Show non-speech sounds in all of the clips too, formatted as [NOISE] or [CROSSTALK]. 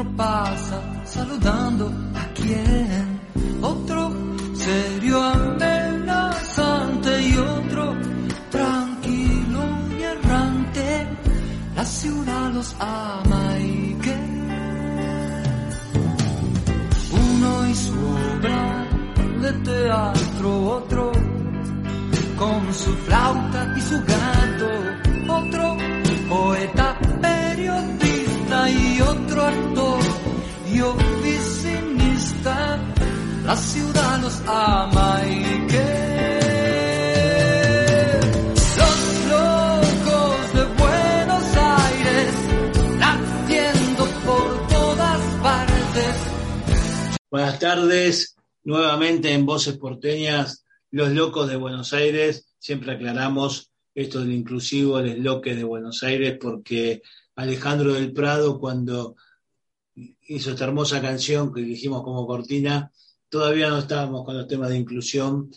Otro pasa saludando a quien, otro serio amenazante y otro tranquilo y errante. La ciudad los ama y que uno y su obra de teatro, otro con su flauta y su gato, otro poeta, y otro actor y oficinista. La ciudad los ama y que Buenos Aires. Buenas tardes, nuevamente en Voces Porteñas los locos de Buenos Aires, siempre aclaramos esto del inclusivo, el loques de Buenos Aires, porque Alejandro del Prado, cuando hizo esta hermosa canción que elegimos como cortina, todavía no estábamos con los temas de inclusión,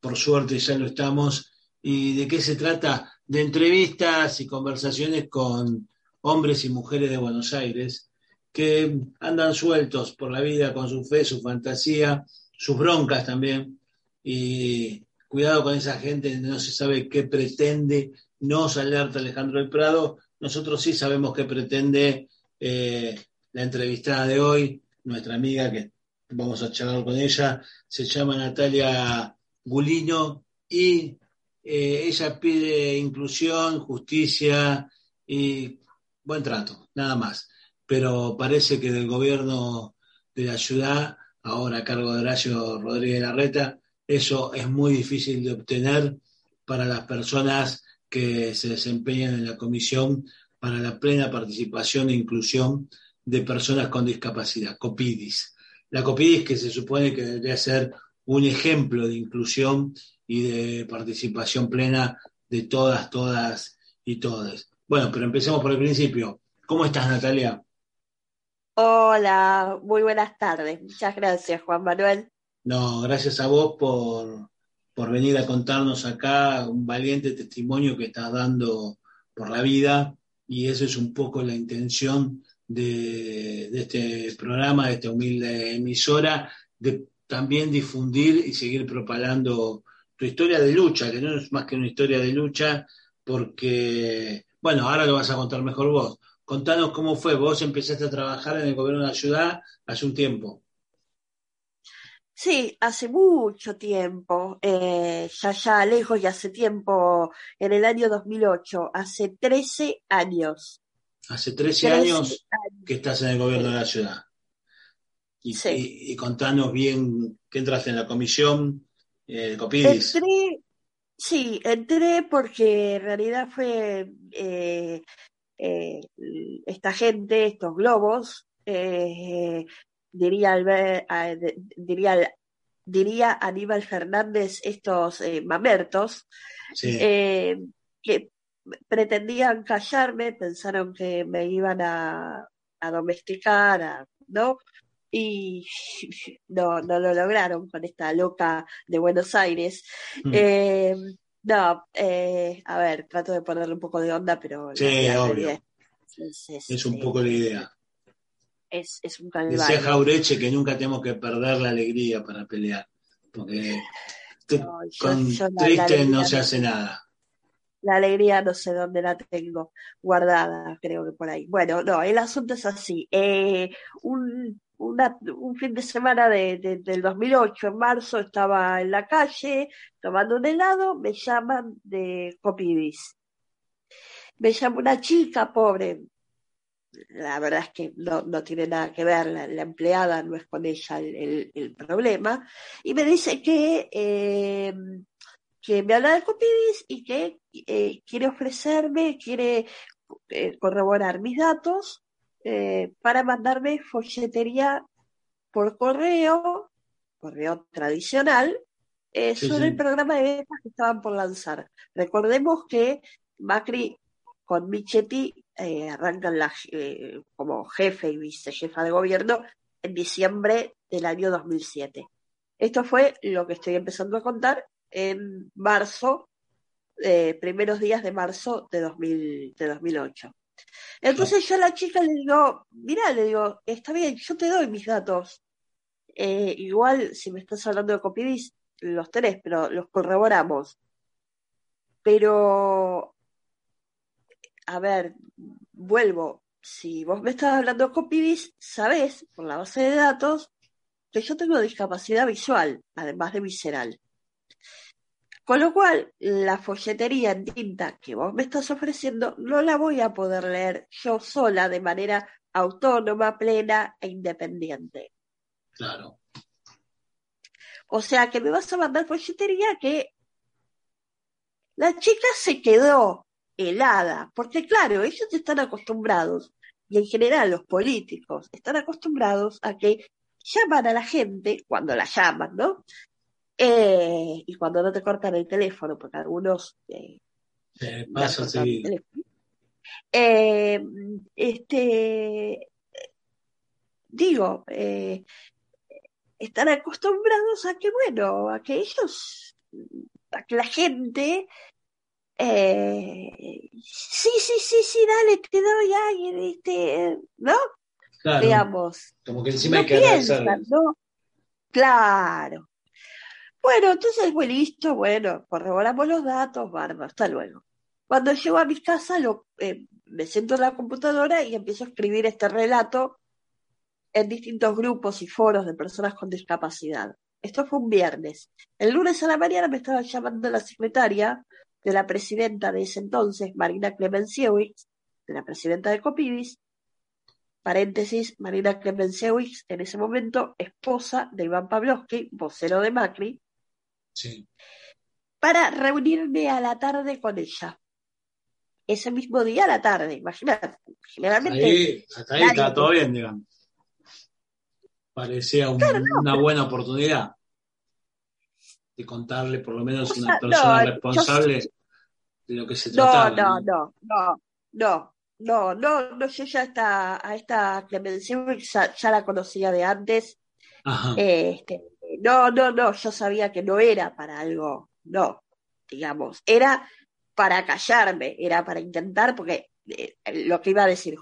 por suerte ya lo estamos. ¿Y de qué se trata? De entrevistas y conversaciones con hombres y mujeres de Buenos Aires que andan sueltos por la vida con su fe, su fantasía, sus broncas también, y cuidado con esa gente, no se sabe qué pretende, nos alerta Alejandro del Prado, nosotros sí sabemos qué pretende eh, la entrevistada de hoy, nuestra amiga que vamos a charlar con ella, se llama Natalia Gulino y eh, ella pide inclusión, justicia y buen trato, nada más. Pero parece que del gobierno de la ciudad, ahora a cargo de Horacio Rodríguez Larreta, eso es muy difícil de obtener para las personas que se desempeñan en la comisión para la plena participación e inclusión de personas con discapacidad, COPIDIS. La COPIDIS que se supone que debería ser un ejemplo de inclusión y de participación plena de todas, todas y todas. Bueno, pero empecemos por el principio. ¿Cómo estás, Natalia? Hola, muy buenas tardes. Muchas gracias, Juan Manuel. No, gracias a vos por, por venir a contarnos acá un valiente testimonio que estás dando por la vida y eso es un poco la intención de, de este programa, de esta humilde emisora, de también difundir y seguir propagando tu historia de lucha, que no es más que una historia de lucha, porque, bueno, ahora lo vas a contar mejor vos. Contanos cómo fue, vos empezaste a trabajar en el gobierno de la ciudad hace un tiempo. Sí, hace mucho tiempo, eh, ya ya lejos y hace tiempo, en el año 2008, hace 13 años. Hace 13, 13 años, años, que estás en el gobierno sí. de la ciudad. Y, sí. y, y, contanos bien qué entraste en la comisión, eh, Copidis. Entré, sí, entré porque en realidad fue eh, eh, esta gente, estos globos, eh, diría, Albert, diría, diría Aníbal Fernández, estos eh, mamertos, sí. eh, que pretendían callarme, pensaron que me iban a, a domesticar, a, ¿no? Y [LAUGHS] no, no lo lograron con esta loca de Buenos Aires. Mm. Eh, no, eh, a ver, trato de ponerle un poco de onda, pero... Sí, obvio. Es, es, es, un poco la idea es, es un calvario. Decía Jaureche que nunca tenemos que perder la alegría para pelear, porque no, yo, con yo la, triste la no se hace nada. La alegría no sé dónde la tengo guardada, creo que por ahí. Bueno, no, el asunto es así. Eh, un, una, un fin de semana de, de, del 2008, en marzo, estaba en la calle tomando un helado, me llaman de Copidis. Me llama una chica pobre, la verdad es que no, no tiene nada que ver, la, la, empleada no es con ella el, el, el, problema, y me dice que, eh, que me habla de Copidis y que eh, quiere ofrecerme, quiere eh, corroborar mis datos para mandarme folletería por correo, correo tradicional, Sí, sobre sí. el programa de becas que estaban por lanzar. Recordemos que Macri con Michetti eh, arrancan eh, como jefe y vicejefa de gobierno en diciembre del año 2007. Esto fue lo que estoy empezando a contar en marzo, eh, primeros días de marzo de, 2000, de 2008. Entonces yo a la chica le digo, mira, le digo, está bien, yo te doy mis datos. Eh, igual, si me estás hablando de Copidis, los tenés, pero los corroboramos. Pero, a ver, vuelvo. Si vos me estás hablando de Copidis, sabés, por la base de datos, que yo tengo discapacidad visual, además de visceral. Con lo cual, la folletería en tinta que vos me estás ofreciendo no la voy a poder leer yo sola de manera autónoma, plena e independiente. Claro. O sea que me vas a mandar folletería que la chica se quedó helada, porque claro, ellos están acostumbrados, y en general los políticos están acostumbrados a que llaman a la gente cuando la llaman, ¿no? Eh, y cuando no te cortan el teléfono, porque algunos eh, Eh, seguido. teléfono. Eh, este, digo, eh, están acostumbrados a que, bueno, a que ellos, a que la gente, eh, sí, sí, sí, sí, dale, te doy ahí, este, ¿no? Claro. Digamos, Como que encima no hay que piensan. ¿no? Claro. Bueno, entonces, bueno, listo, bueno, corroboramos los datos, bárbaro, hasta luego. Cuando llego a mi casa, lo, eh, me siento en la computadora y empiezo a escribir este relato en distintos grupos y foros de personas con discapacidad. Esto fue un viernes. El lunes a la mañana me estaba llamando la secretaria de la presidenta de ese entonces, Marina Clemenciewicz, de la presidenta de Copidis, paréntesis, Marina Clemenciewicz, en ese momento esposa de Iván Pavlovsky, vocero de Macri, Sí. para reunirme a la tarde con ella. Ese mismo día a la tarde, imagínate. Generalmente Ahí, hasta ahí está todo bien, digamos. Parecía un- una buena oportunidad de contarle por lo menos O una persona no, responsable de lo que se No, trataba. no, no, no, no, no, no, no, yo ya esta, a esta Clemencia ya, ya la conocía de antes. Ajá. Este, no, no, no, yo sabía que no era para algo, no, digamos, era para callarme, era para intentar, porque eh, lo que iba a decir,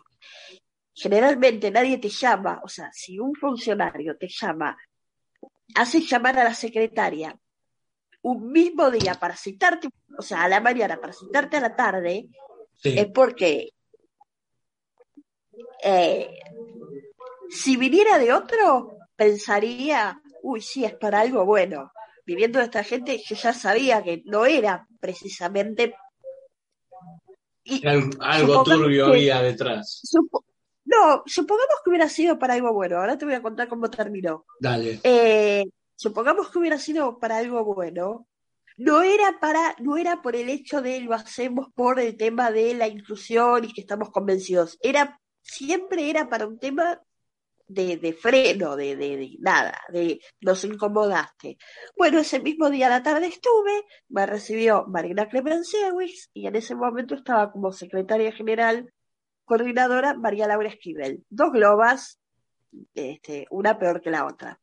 generalmente nadie te llama, o sea, si un funcionario te llama, hace llamar a la secretaria un mismo día para citarte, o sea, a la mañana para citarte a la tarde, Sí. es porque eh, si viniera de otro, pensaría, uy, sí, es para algo bueno. Viviendo de esta gente, yo ya sabía que no era precisamente. Y Al- algo turbio que- había detrás. supo- no, supongamos que hubiera sido para algo bueno. Ahora te voy a contar cómo terminó. Dale. Eh, supongamos que hubiera sido para algo bueno, no era para, no era por el hecho de lo hacemos por el tema de la inclusión y que estamos convencidos. Era, siempre era para un tema de, de freno, de, de, de nada, de nos incomodaste. Bueno, ese mismo día a la tarde estuve, me recibió Marina Clemenciewicz y en ese momento estaba como secretaria general, coordinadora María Laura Esquivel. Dos globas, este, una peor que la otra.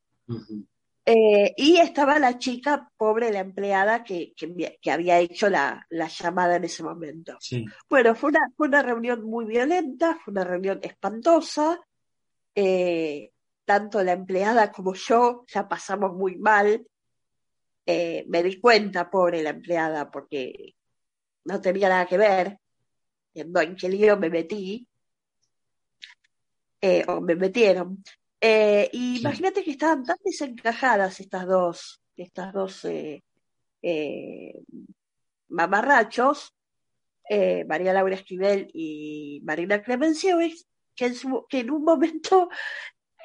Eh, y estaba la chica, pobre, la empleada que, que, había hecho la, la llamada en ese momento. Sí. Bueno, fue una, fue una reunión muy violenta, fue una reunión espantosa. eh, tanto la empleada como yo ya pasamos muy mal. Eh, me di cuenta, pobre la empleada, porque no tenía nada que ver. En qué lío me metí. o me metieron. Eh, y imagínate que estaban tan desencajadas estas dos, estas dos eh, eh, mamarrachos, eh, María Laura Esquivel y Marina Clemenciewicz, que que en un momento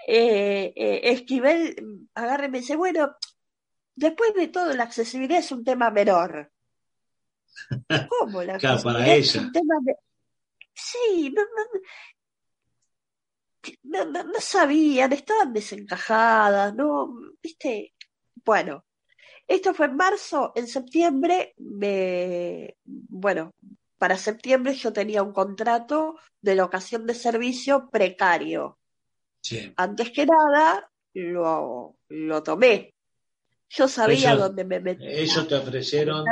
Esquivel agarra y me dice, bueno, después de todo, la accesibilidad es un tema menor. [LAUGHS] ¿Cómo la Claro, para accesibilidad es ella. un tema me- Sí, no, no, no, no- no sabían, estaban desencajadas, ¿no? ¿Viste? Bueno, esto fue en marzo, en septiembre, me, bueno, para septiembre yo tenía un contrato de locación de servicio precario. Sí. Antes que nada, lo, lo tomé. Yo sabía Ellos- dónde me metía. Ellos te ofrecieron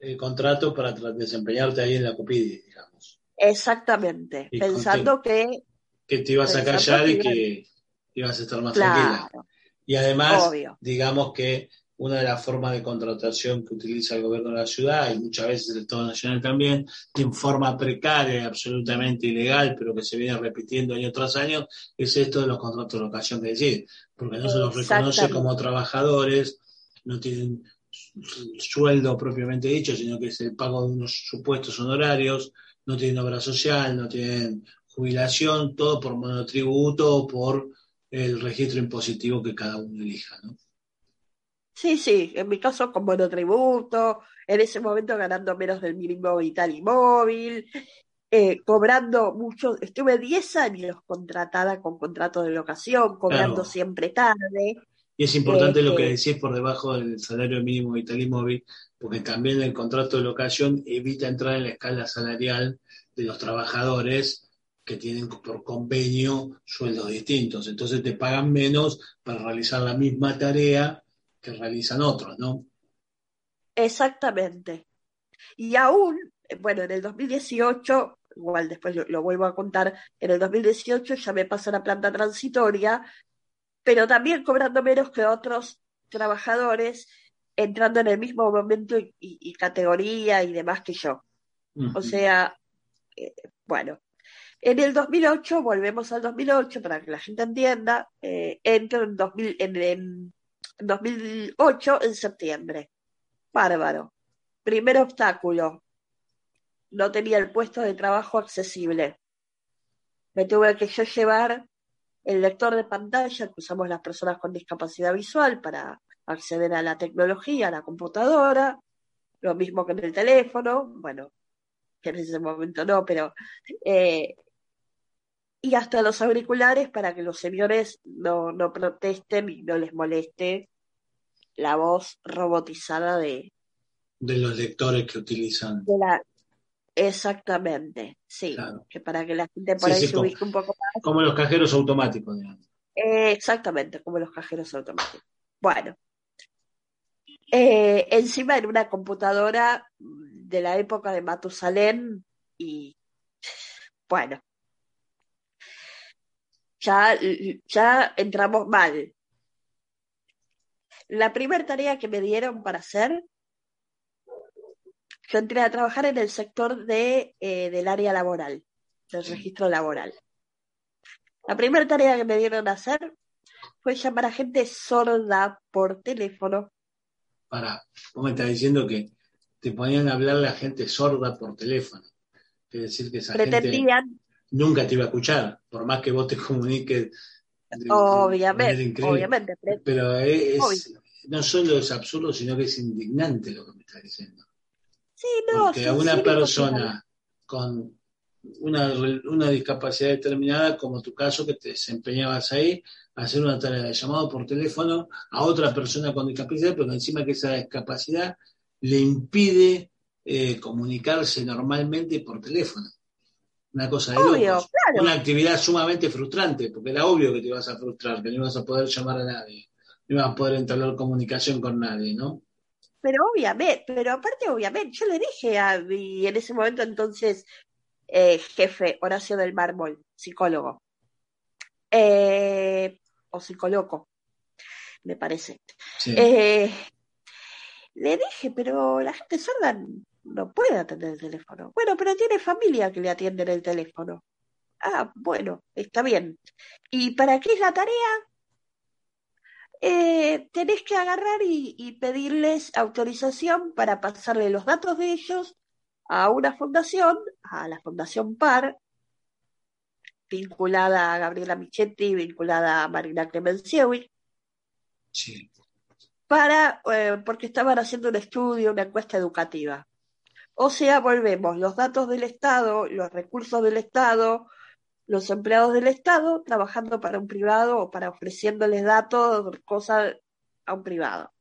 el contrato para desempeñarte ahí en la Copidi, digamos. Exactamente, Y pensando que, Que te ibas a callar y que ibas a estar más tranquila. claro, Y además, obvio. digamos que una de las formas de contratación que utiliza el gobierno de la ciudad y muchas veces el Estado Nacional también, en forma precaria y absolutamente ilegal, pero que se viene repitiendo año tras año, es esto de los contratos de locación que decir, porque no se los reconoce como trabajadores, no tienen su- sueldo propiamente dicho, sino que es el pago de unos supuestos honorarios, no tienen obra social, no tienen jubilación, todo por monotributo o por el registro impositivo que cada uno elija, ¿no? Sí, sí, en mi caso con monotributo, en ese momento ganando menos del mínimo vital y móvil, eh, cobrando mucho, estuve 10 años contratada con contrato de locación, cobrando Claro. siempre tarde. Y es importante lo que Este- decís por debajo del salario mínimo vital y móvil, porque también el contrato de locación evita entrar en la escala salarial de los trabajadores que tienen por convenio sueldos distintos. Entonces te pagan menos para realizar la misma tarea que realizan otros, ¿no? Exactamente. Y aún, bueno, en el 2018, igual después lo, lo vuelvo a contar, en el 2018 ya me pasé a la planta transitoria, pero también cobrando menos que otros trabajadores, entrando en el mismo momento y, y- y categoría y demás que yo. O sea, eh, bueno, en el 2008, volvemos al 2008 para que la gente entienda, eh, entro en, 2000, en, en 2008 en septiembre. Bárbaro. Primer obstáculo. No tenía el puesto de trabajo accesible. Me tuve que yo llevar el lector de pantalla que usamos las personas con discapacidad visual para acceder a la tecnología, a la computadora, lo mismo que en el teléfono, bueno, que en ese momento no, pero eh, y hasta los auriculares para que los señores no, no protesten y no les moleste la voz robotizada de, De los lectores que utilizan. de la exactamente, sí, Claro. que para que la gente por Sí, ahí sí, se como- ubique un poco más, Como los cajeros automáticos, digamos. eh, exactamente, como los cajeros automáticos. Bueno, eh, encima en una computadora de la época de Matusalén y bueno, ya, ya entramos mal. La primera tarea que me dieron para hacer, yo entré a trabajar en el sector de, eh, del área laboral, del registro laboral. La primera tarea que me dieron a hacer fue llamar a gente sorda por teléfono. Para, vos me estás diciendo que te ponían a hablar la gente sorda por teléfono. Decir que esa gente Pretendían, nunca te iba a escuchar, por más que vos te [LAUGHS] comuniques. de- obviamente, obviamente, Pero es, Obvio. no solo es absurdo, sino que es indignante lo que me estás diciendo. sí, no, Porque a sí, una sí, persona con una, una discapacidad determinada, como tu caso, que te desempeñabas ahí, hacer una tarea de llamado por teléfono a otra persona con discapacidad, pero encima que esa discapacidad le impide eh, comunicarse normalmente por teléfono. Una cosa de Obvio, locos. claro. Una actividad sumamente frustrante, porque era obvio que te ibas a frustrar, que no ibas a poder llamar a nadie, no ibas a poder entablar comunicación con nadie, ¿no? Pero obviamente, pero aparte obviamente, yo le dije a mi, en ese momento entonces, eh, jefe Horacio del Mármol, psicólogo, eh, o psicólogo, me parece. Sí. Eh, le dije, pero la gente sorda no puede atender el teléfono. Bueno, pero tiene familia que le atienden el teléfono. Ah, bueno, está bien. ¿Y para qué es la tarea? Eh, tenés que agarrar y, y pedirles autorización para pasarle los datos de ellos a una fundación, a la Fundación PAR, vinculada a Gabriela Michetti, vinculada a Marina Clemenciewicz, sí. para, eh, porque estaban haciendo un estudio, una encuesta educativa. O sea, volvemos, los datos del Estado, los recursos del Estado, los empleados del Estado trabajando para un privado o para ofreciéndoles datos, cosas a un privado.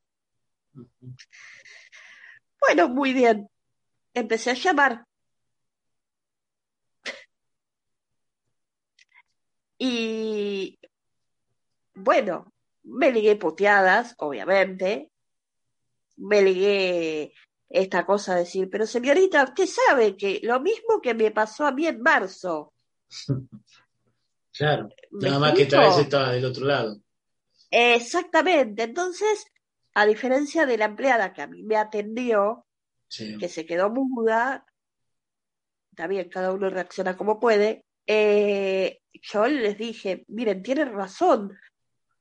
Bueno, muy bien. Empecé a llamar. Y bueno, me ligué puteadas, obviamente. Me ligué esta cosa de decir, pero señorita, usted sabe que lo mismo que me pasó a mí en marzo. [LAUGHS] Claro, nada más que esta vez estaba del otro lado. Exactamente. Entonces, a diferencia de la empleada que a mí me atendió, Sí. que se quedó muda, también cada uno reacciona como puede, eh, yo les dije, miren, tienen razón,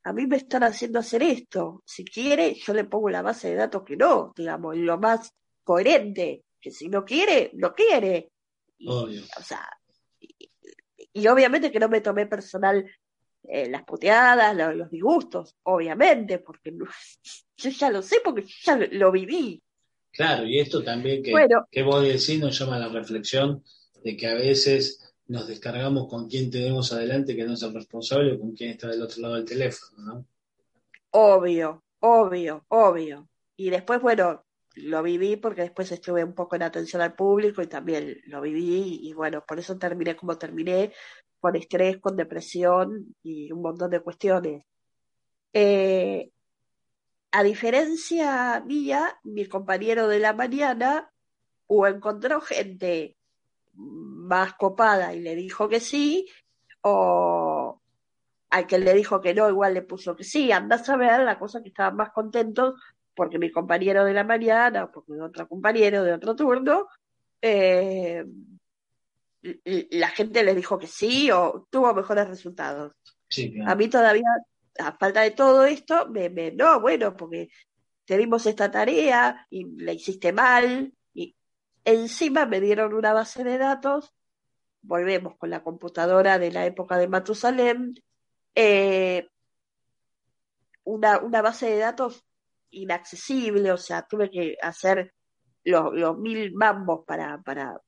a mí me están haciendo hacer esto, si quiere yo le pongo la base de datos que no, digamos, lo más coherente, que si no quiere, no quiere. Y, Obvio. O sea, y, y obviamente que no me tomé personal eh, las puteadas, lo- los disgustos, obviamente, porque no- [LAUGHS] yo ya lo sé, porque yo ya lo, lo viví. Claro, y esto también que, Bueno. que vos decís nos llama a la reflexión de que a veces nos descargamos con quién tenemos adelante que no es el responsable o con quién está del otro lado del teléfono, ¿no? Obvio, obvio, obvio. Y después, bueno, lo viví porque después estuve un poco en atención al público y también lo viví y bueno, por eso terminé como terminé, con estrés, con depresión y un montón de cuestiones. Eh, a diferencia mía, mi compañero de la mañana encontró gente más copada y le dijo que sí, o al que le dijo que no, igual le puso que sí, anda a saber, la cosa que estaban más contentos porque mi compañero de la mañana, o porque otro compañero de otro turno, eh, la gente le dijo que sí o tuvo mejores resultados. Sí, A mí todavía, a falta de todo esto, me, me, no, bueno, porque te dimos esta tarea y la hiciste mal, encima me dieron una base de datos, volvemos con la computadora de la época de Matusalem, eh, una, una base de datos inaccesible, o sea, tuve que hacer los, los mil mambos para, para,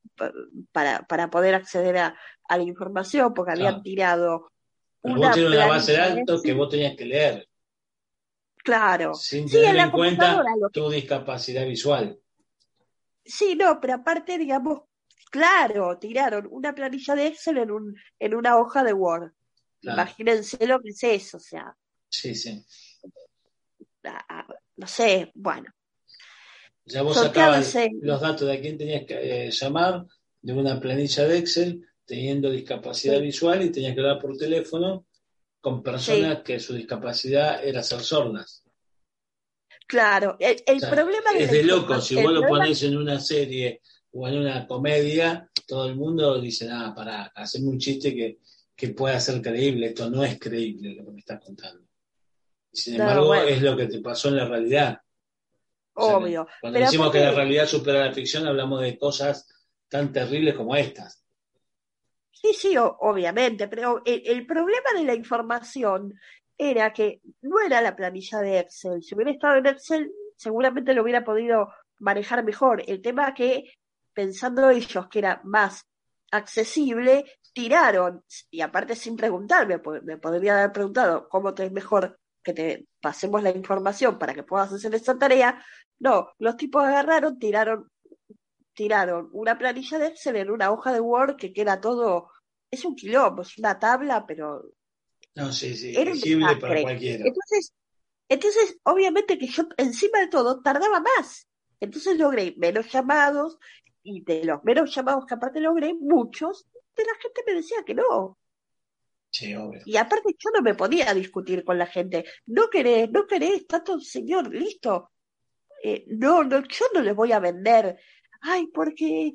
para, para poder acceder a, a la información, porque habían tirado Pero una vos tenés una base de datos que vos tenías que leer Claro. sin Sí, tener en cuenta tu discapacidad visual. Sí, no, pero aparte, digamos, claro, tiraron una planilla de Excel en un, en una hoja de Word. Claro. Imagínense lo que es eso, o sea, Sí, sí. a- a- no sé, bueno. Ya vos sacabas los datos de a quién tenías que eh, llamar de una planilla de Excel teniendo discapacidad Sí. visual y tenías que hablar por teléfono con personas que su discapacidad era ser sordas. Claro, el, el O sea, problema es de loco, si vos lo pones en una serie o en una comedia, todo el mundo dice, ah, pará, haceme un chiste que, que pueda ser creíble, esto no es creíble lo que me estás contando. Sin No, embargo, bueno. es lo que te pasó en la realidad. O sea, Obvio. Cuando Pero decimos que la realidad supera la ficción, hablamos de cosas tan terribles como estas. Sí, sí, obviamente, pero el, el problema de la información era que no era la planilla de Excel. Si hubiera estado en Excel, seguramente lo hubiera podido manejar mejor. El tema que, pensando ellos que era más accesible, tiraron, y aparte sin preguntarme, me podría haber preguntado cómo te es mejor que te pasemos la información para que puedas hacer esta tarea. No, los tipos agarraron, tiraron tiraron una planilla de Excel en una hoja de Word que queda todo, es un quilombo, es una tabla, pero No, sí, sí, era legible para cualquiera. Entonces, entonces, obviamente que yo encima de todo tardaba más. Entonces logré menos llamados y de los menos llamados que aparte logré, muchos de la gente me decía que no. Sí, obvio. Y aparte yo no me podía discutir con la gente. No querés, no querés, todo señor, listo. Eh, no, no, yo no les voy a vender. Ay, porque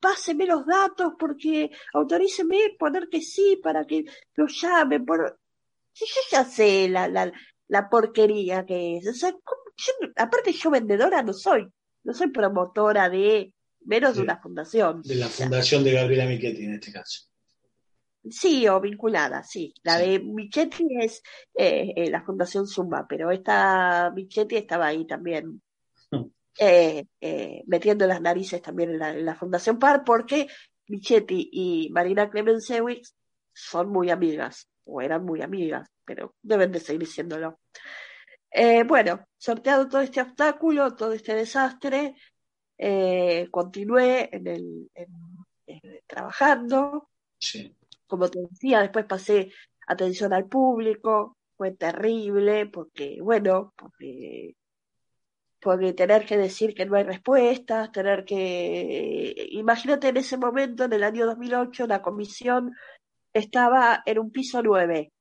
páseme los datos, porque autoríceme poner que sí para que lo llamen. Por... Si yo ya sé la, la, la porquería que es. O sea. Yo aparte yo vendedora no soy. No soy promotora de, menos Sí. de una fundación. De la fundación de Gabriela Michetti en este caso. Sí, o vinculada, sí. La Sí. de Michetti es eh, eh, la Fundación Zumba, pero esta Michetti estaba ahí también. Eh, eh, metiendo las narices también en la, en la Fundación PAR, porque Michetti y Marina Clemensewicz son muy amigas, o eran muy amigas, pero deben de seguir siéndolo. Eh, bueno, sorteado todo este obstáculo, todo este desastre, eh, continué en el, en- en- trabajando Sí. como te decía, después pasé atención al público, fue terrible, porque, bueno, porque, porque tener que decir que no hay respuestas, tener que, imagínate en ese momento, en el año 2008, la comisión estaba en un piso 9,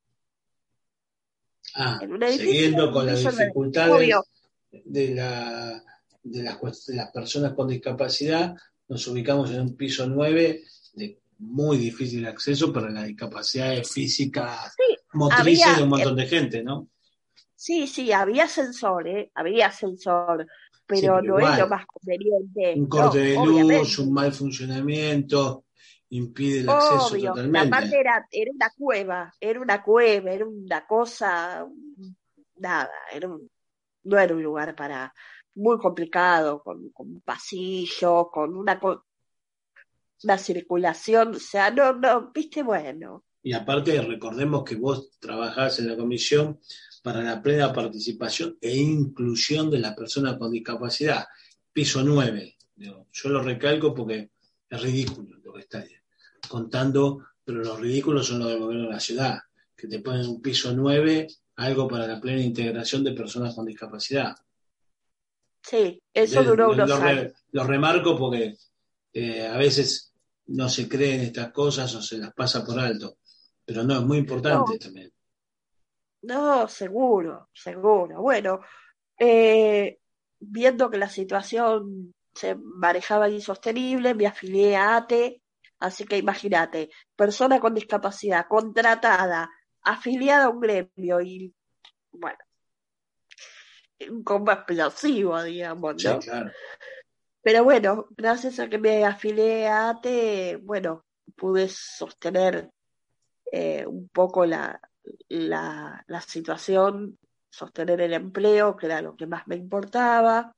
Ah, en un edificio, siguiendo un con las piso nueve. dificultades de, la, de, las, de las personas con discapacidad, nos ubicamos en un piso 9 de muy difícil acceso para las discapacidades físicas, Sí, motrices había- de un montón de gente, ¿no? Sí, sí, había ascensor, ¿eh? Había ascensor, pero, Sí, pero no igual. es lo más conveniente. Un corte No, de obviamente. luz, un mal funcionamiento, impide el acceso Obvio, totalmente. aparte era, era una cueva, era una cueva, era una cosa, nada, era un- no era un lugar para, muy complicado, con, con pasillos, con una, co- una circulación, o sea, no, no, viste, bueno, Y aparte, recordemos que vos trabajás en la comisión para la plena participación e inclusión de las personas con discapacidad. Piso 9. Digo, Yo lo recalco porque es ridículo lo que está ahí, contando, pero los ridículos son los del gobierno de la ciudad, que te ponen un piso 9, algo para la plena integración de personas con discapacidad. sí, eso duró unos lo años. lo remarco porque eh, a veces no se creen estas cosas o se las pasa por alto, pero no, es muy importante No. también. No, seguro, seguro. Bueno, eh, viendo que la situación se manejaba insostenible, me afilié a ATE, así que imagínate, persona con discapacidad, contratada, afiliada a un gremio y, bueno, un combo explosivo, digamos, Sí, ¿no? claro. Pero bueno, gracias a que me afilié a ATE, bueno, pude sostener eh, un poco la, la, situación, sostener el empleo, que era lo que más me importaba,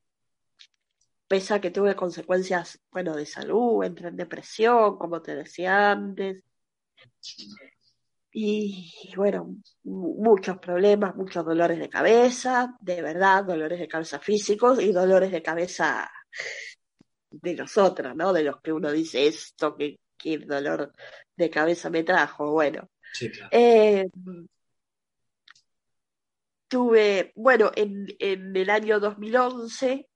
pese a que tuve consecuencias, bueno, de salud, entré en depresión, como te decía antes, y, bueno, mu- muchos problemas, muchos dolores de cabeza, de verdad, dolores de cabeza físicos y dolores de cabeza de los otros, ¿no? De los que uno dice esto, que, que dolor de cabeza me trajo, bueno. Sí, claro. Eh, tuve, bueno, en, en el año 2011,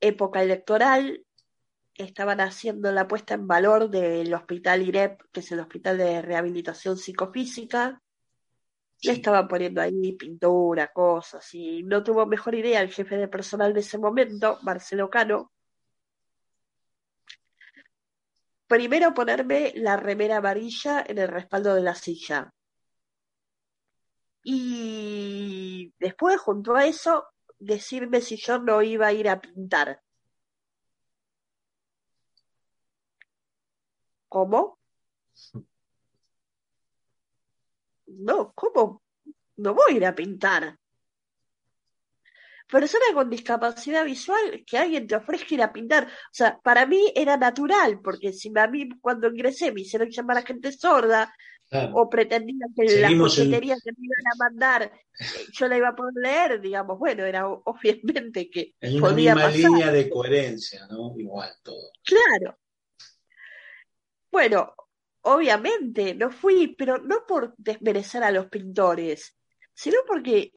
época electoral, estaban haciendo la puesta en valor del Hospital IREP, que es el Hospital de Rehabilitación Psicofísica. Le Sí. estaban poniendo ahí pintura, cosas, y no tuvo mejor idea el jefe de personal de ese momento, Marcelo Cano, primero ponerme la remera amarilla en el respaldo de la silla. Y después, junto a eso, decirme si yo no iba a ir a pintar. ¿Cómo? No, ¿cómo? No voy a ir a pintar. Persona con discapacidad visual, que alguien te ofrezca ir a pintar. O sea, para mí era natural, porque si a mí cuando ingresé me hicieron llamar a gente sorda, Claro. o pretendían que las Seguimos en- folleterías que me iban a mandar eh, yo la iba a poder leer, digamos, bueno, era obviamente que En una podía misma pasar. línea de coherencia, ¿no? Igual todo. Claro. Bueno, obviamente no fui, pero no por desmerecer a los pintores, sino porque,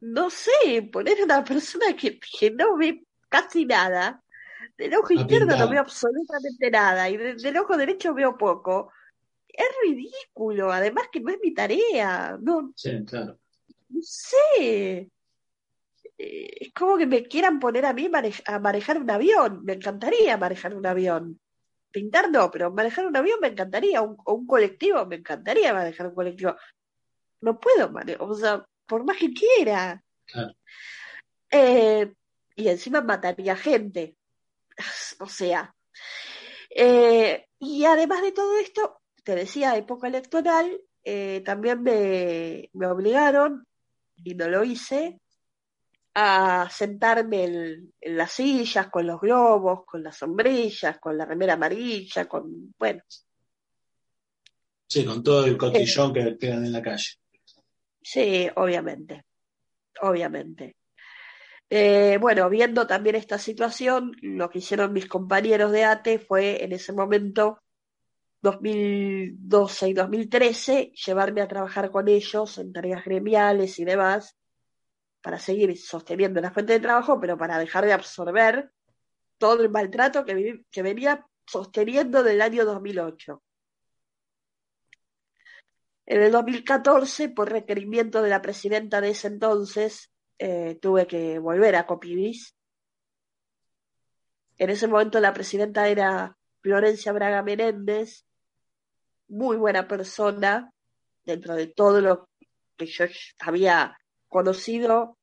no sé, poner a una persona que, que no ve casi nada, del ojo izquierdo no veo absolutamente nada y de- del ojo derecho veo poco. Es ridículo, además que no es mi tarea, no, Sí, claro. no sé. Eh, Es como que me quieran poner a mí a manejar un avión. Me encantaría manejar un avión. Pintar no, pero manejar un avión me encantaría. Un, o un colectivo, me encantaría manejar un colectivo. No puedo manejar, o sea, por más que quiera. Claro. Eh, y encima mataría gente. O sea. Eh, y además de todo esto, te decía, época electoral, eh, también me, me obligaron, y no lo hice, a sentarme en, en, las sillas con los globos, con las sombrillas, con la remera amarilla, con, bueno. Sí, con todo el cotillón eh, que quedan en la calle. Sí, obviamente, obviamente. Eh, bueno, viendo también esta situación, lo que hicieron mis compañeros de ATE fue en ese momento, 2012 y 2013, llevarme a trabajar con ellos en tareas gremiales y demás, para seguir sosteniendo la fuente de trabajo, pero para dejar de absorber todo el maltrato que, que venía sosteniendo del año 2008. En el 2014, por requerimiento de la presidenta de ese entonces, eh, tuve que volver a Copidis. En ese momento la presidenta era Florencia Braga Menéndez, muy buena persona, dentro de todo lo que yo había conocido.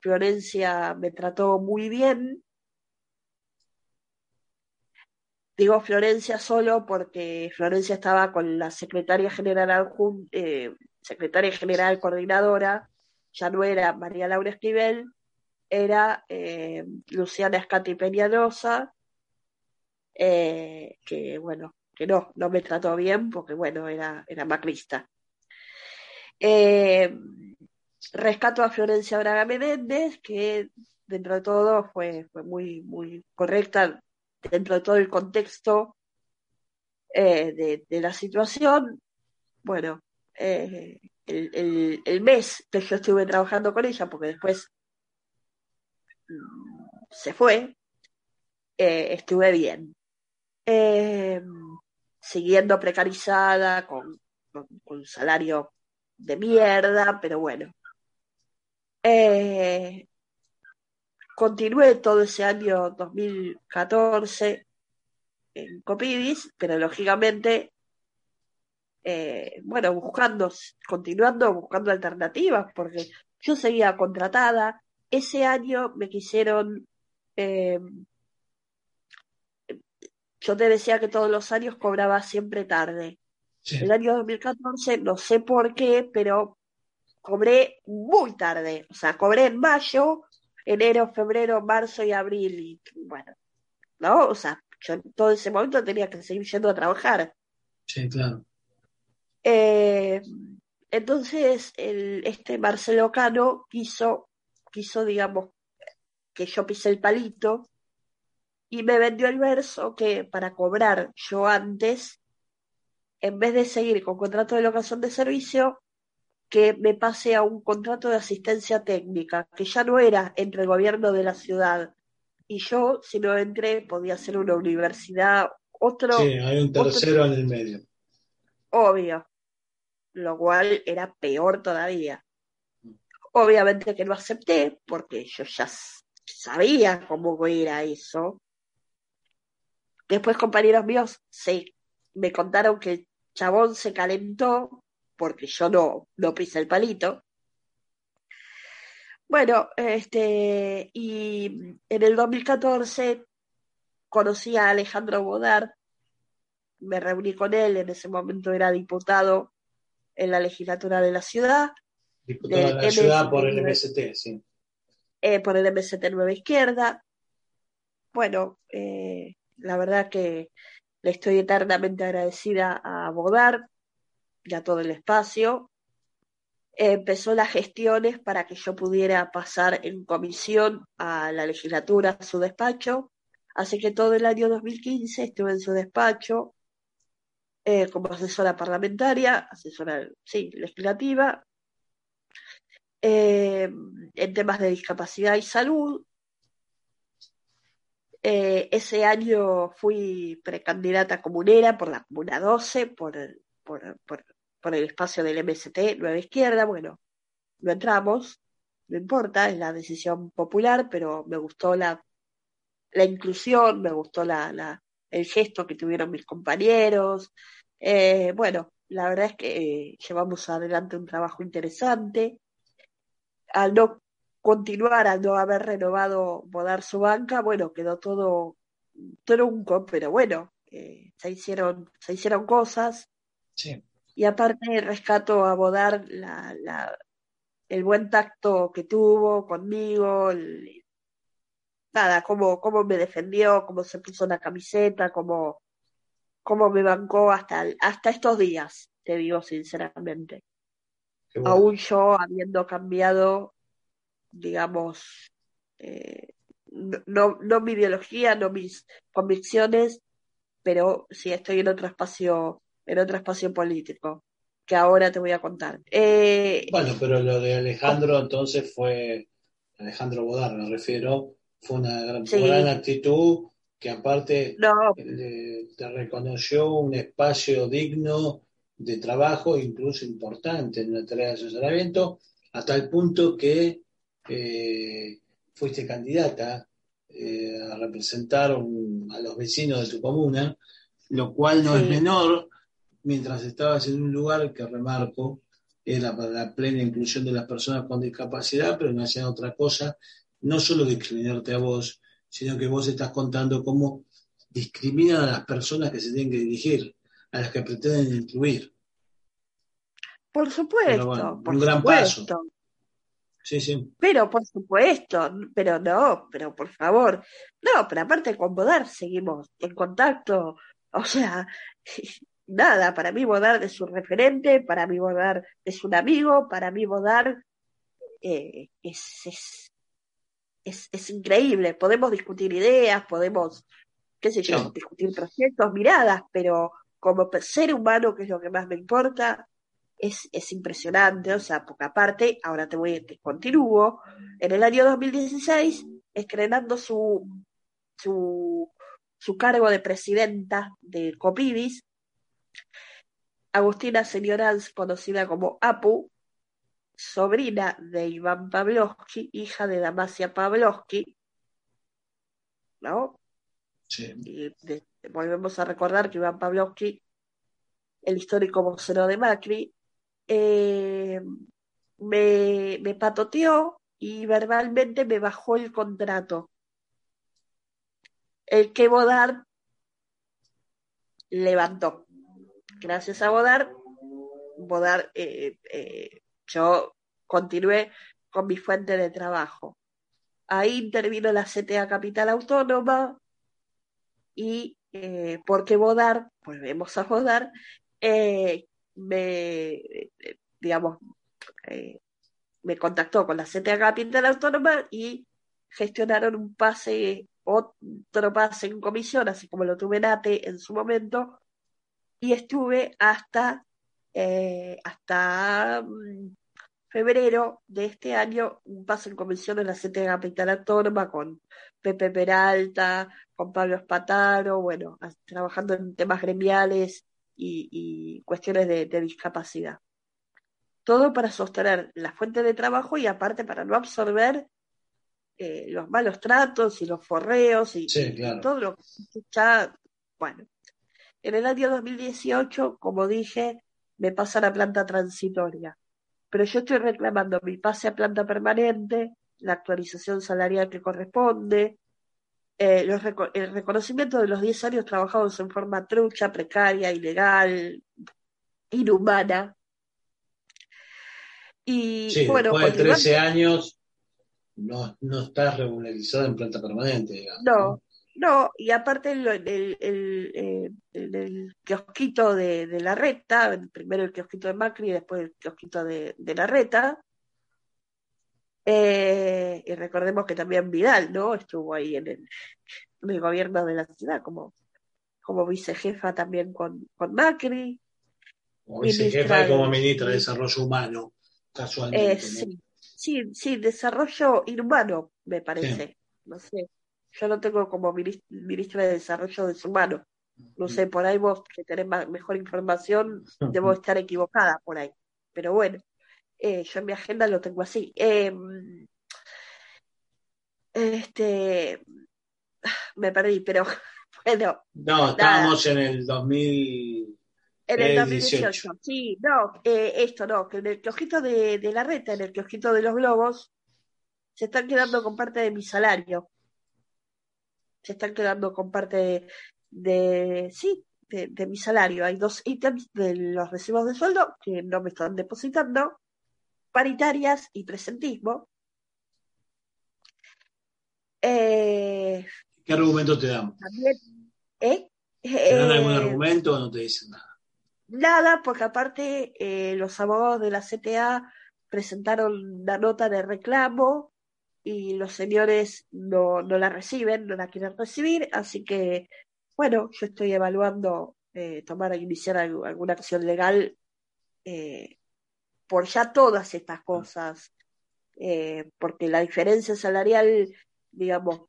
Florencia me trató muy bien. Digo Florencia solo porque Florencia estaba con la secretaria general eh, secretaria general coordinadora, ya no era María Laura Esquivel, era eh, Luciana Escati Peñalosa, eh, que bueno, que no, no me trató bien porque bueno, era, era macrista. Eh, rescato a Florencia Braga Menéndez, que dentro de todo fue, fue muy, muy correcta dentro de todo el contexto de, de, la situación. Bueno, eh, el, mes que yo estuve trabajando con ella, porque después mm, se fue, eh, estuve bien. Eh, siguiendo precarizada, con, con, un salario de mierda, pero bueno. Continué todo ese año 2014 en Copidis, pero lógicamente eh, bueno, buscando, continuando buscando alternativas, porque yo seguía contratada. Ese año me quisieron, eh, yo te decía que todos los años cobraba siempre tarde. Sí. El año 2014, no sé por qué, pero cobré muy tarde. O sea, cobré en mayo, enero, febrero, marzo y abril. Y bueno, ¿no? O sea, yo en todo ese momento tenía que seguir yendo a trabajar. Sí, claro. Eh, entonces, el, este Marcelo Cano quiso, quiso, digamos, que yo pise el palito y me vendió el verso que para cobrar yo antes, en vez de seguir con contrato de locación de servicio, que me pase a un contrato de asistencia técnica, que ya no era entre el gobierno de la ciudad y yo, si no entré, podía ser una universidad, otro. Sí, hay un tercero otro, en el medio. Obvio lo cual era peor todavía. Obviamente que lo acepté porque yo ya sabía cómo era eso. Después compañeros míos se me contaron que el chabón se calentó porque yo no, no pise el palito. Bueno, este, y en el 2014 conocí a Alejandro Bodar, me reuní con él, en ese momento era diputado en la legislatura de la ciudad. Diputado de la MST, ciudad por el MST, sí. Eh, por el MST Nueva Izquierda. Bueno, eh, la verdad que le estoy eternamente agradecida a Bodar y a todo el espacio. Empezó las gestiones para que yo pudiera pasar en comisión a la legislatura, a su despacho. Así que todo el año 2015 estuve en su despacho, eh, como asesora parlamentaria, asesora, sí, legislativa, eh, en temas de discapacidad y salud. Eh, ese año fui precandidata comunera por la Comuna 12, por, por, por, el espacio del MST, Nueva Izquierda. Bueno, no entramos, no importa, es la decisión popular, pero me gustó la, la inclusión, me gustó la, la, el gesto que tuvieron mis compañeros. Eh, bueno, la verdad es que llevamos adelante un trabajo interesante. Al no continuar, al no haber renovado Bodar su banca, bueno, quedó todo tronco, pero bueno, eh, se hicieron, se hicieron cosas. Sí. Y aparte rescato a Bodar la, la, el buen tacto que tuvo conmigo, el- nada, cómo, cómo me defendió, cómo se puso la camiseta, cómo, cómo me bancó hasta, hasta estos días, te digo sinceramente. Bueno. Aún yo habiendo cambiado, digamos, eh, no, no, no mi ideología, no mis convicciones, pero sí estoy en otro espacio, en otro espacio político, que ahora te voy a contar. Eh, Bueno, pero lo de Alejandro entonces fue, Alejandro Bodar me refiero, fue una gran, Sí. gran actitud que aparte no, le- te reconoció un espacio digno de trabajo, incluso importante en la tarea de asesoramiento, hasta el punto que eh, fuiste candidata eh, a representar un- a los vecinos de tu comuna, lo cual no Sí. es menor, mientras estabas en un lugar que remarco, era para la plena inclusión de las personas con discapacidad, pero no hacían otra cosa, no solo discriminarte a vos, sino que vos estás contando cómo discriminan a las personas que se tienen que dirigir, a las que pretenden incluir. por supuesto, bueno, por un gran paso. Sí, sí. Pero por supuesto, pero no, pero por favor. No, pero aparte con Bodar seguimos en contacto. O sea, [LAUGHS] nada, para mí Bodar es un referente, para mí Bodar es un amigo, para mí Bodar eh, es, es, es, es increíble. Podemos discutir ideas, podemos, qué sé yo, Sí. discutir proyectos, miradas, pero como ser humano, que es lo que más me importa, es, es impresionante, o sea, porque aparte, ahora te voy, te continúo, en el año 2016, estrenando su, su, su cargo de presidenta de Copidis, Agustina Señoranz, conocida como Apu, sobrina de Iván Pavlovsky, hija de Damasia Pavlovsky, ¿no? sí. Y de- volvemos a recordar que Iván Pavlovsky, el histórico vocero de Macri, eh, me, me patoteó y verbalmente me bajó el contrato. El que Bodar levantó. Gracias a Bodar, Bodar, eh, eh, yo continué con mi fuente de trabajo. Ahí intervino la CTA Capital Autónoma y eh, porque Bodar, volvemos a Bodar, me, digamos, me contactó con la CTA Capital Autónoma y gestionaron un pase, otro pase en comisión, así como lo tuve en ATE en su momento, y estuve hasta, eh, hasta mm, febrero de este año, un pase en comisión en la CTA Capital Autónoma con Pepe Peralta, con Pablo Espataro, bueno, trabajando en temas gremiales y, y cuestiones de, de discapacidad. Todo para sostener la fuente de trabajo y aparte para no absorber eh, los malos tratos y los forreos y, Sí, y todo lo que ya, bueno. En el año 2018, como dije, me pasa la planta transitoria, pero yo estoy reclamando mi pase a planta permanente, la actualización salarial que corresponde, eh, los reco- el reconocimiento de los 10 años trabajados en forma trucha, precaria, ilegal, inhumana. Y Sí, bueno, después de continuando- 13 años no, no estás regularizado en planta permanente, digamos. No, no, y aparte el, el, el, eh, el- el kiosquito de, de la reta, primero el kiosquito de Macri y después el kiosquito de, de la reta. Eh, y recordemos que también Vidal, ¿no? Estuvo ahí en el, en el gobierno de la ciudad como, como vicejefa también con, con Macri. Como vicejefa y como ministra de Desarrollo Humano, casualmente. Eh, sí, sí, sí, desarrollo inhumano, me parece. No sé, yo lo tengo como minis- ministra de Desarrollo Humano. No sé, por ahí vos que tenés ma- mejor información, [LAUGHS] debo estar equivocada por ahí. Pero bueno, eh, yo en mi agenda lo tengo así. Eh, este, me perdí, pero [LAUGHS] bueno, No, estábamos en el 2000. en el El 2018. 18. Sí, no, eh, esto no, que en el kiosquito de, de la reta, en el kiosquito de los globos, se están quedando con parte de mi salario. Se están quedando con parte de, de, sí, de, de mi salario. Hay dos ítems de los recibos de sueldo que no me están depositando, paritarias y presentismo. Eh, ¿Qué argumento te dan? también, ¿eh? ¿Te dan algún Eh, argumento o no te dicen nada? Nada, porque aparte eh, los abogados de la CTA presentaron una nota de reclamo y los señores no, no la reciben, no la quieren recibir, así que, bueno, yo estoy evaluando eh, tomar, iniciar algu- alguna acción legal eh, por ya todas estas cosas, eh, porque la diferencia salarial, digamos,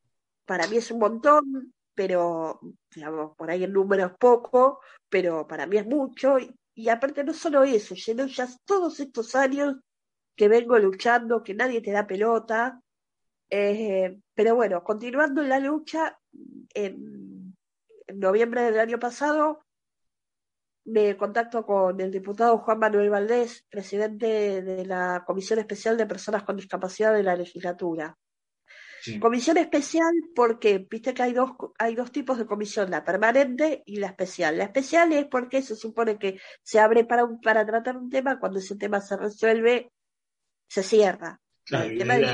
para mí es un montón, pero, digamos, por ahí el número es poco, pero para mí es mucho, y, y aparte no solo eso, lleno ya todos estos años que vengo luchando, que nadie te da pelota, eh, pero bueno, continuando en la lucha, en, en noviembre del año pasado me contacto con el diputado Juan Manuel Valdés, presidente de la Comisión Especial de Personas con Discapacidad de la legislatura. Sí. Comisión especial porque viste que hay dos, hay dos tipos de comisión, la permanente y la especial. La especial es porque se supone que se abre para, un, para tratar un tema, cuando ese tema se resuelve, se cierra. Claro, el tema de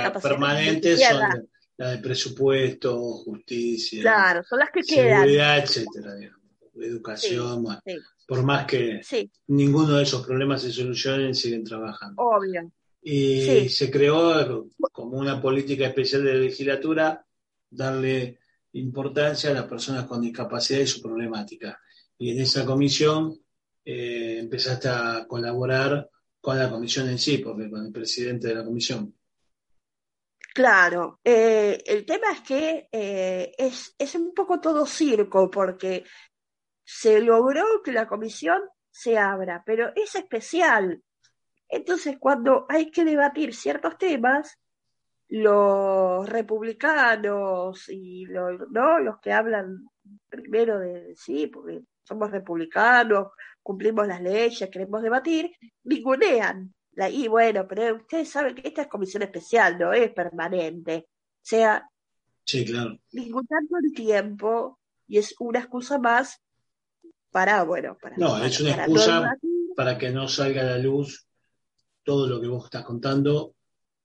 son la, la de presupuesto, justicia, Claro, son las que quedan. seguridad, etcétera, digamos. educación, bueno, Sí, por más que sí, ninguno de esos problemas se solucionen, siguen trabajando. obvio. Y se creó como una política especial de la legislatura darle importancia a las personas con discapacidad y su problemática. Y en esa comisión eh, empezaste a colaborar con la comisión en sí, porque con el presidente de la comisión. Claro, eh, el tema es que eh, es, es un poco todo circo porque se logró que la comisión se abra, pero es especial. Entonces, cuando hay que debatir ciertos temas, los republicanos y los, ¿no? los que hablan primero de sí, porque somos republicanos, cumplimos las leyes, queremos debatir, ningunean. La, y bueno, pero ustedes saben que esta es comisión especial, no es permanente. O sea, Sí, claro. ninguneando el tiempo y es una excusa más para, bueno, para, No, para- es una para excusa para que no salga a la luz todo lo que vos estás contando,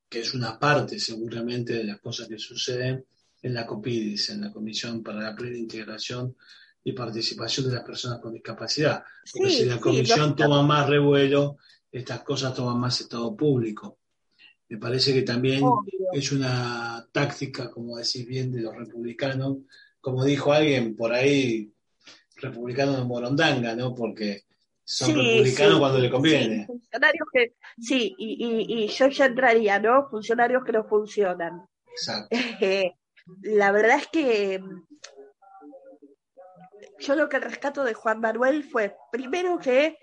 que es una parte seguramente de las cosas que suceden en la COPIDIS, en la Comisión para la Plena Integración y Participación de las Personas con Discapacidad. Porque Sí, si la Comisión toma más revuelo, estas cosas toman más estado público. Me parece que también Obvio. es una táctica, como decís bien, de los republicanos. Como dijo alguien por ahí, republicanos de Morondanga, ¿no? Porque son Sí, republicanos sí, cuando le sí, conviene. funcionarios que, sí, y, y, y yo ya entraría, ¿no? Funcionarios que no funcionan. Exacto. [LAUGHS] Eh, la verdad es que yo lo que rescato de Juan Manuel fue, primero que,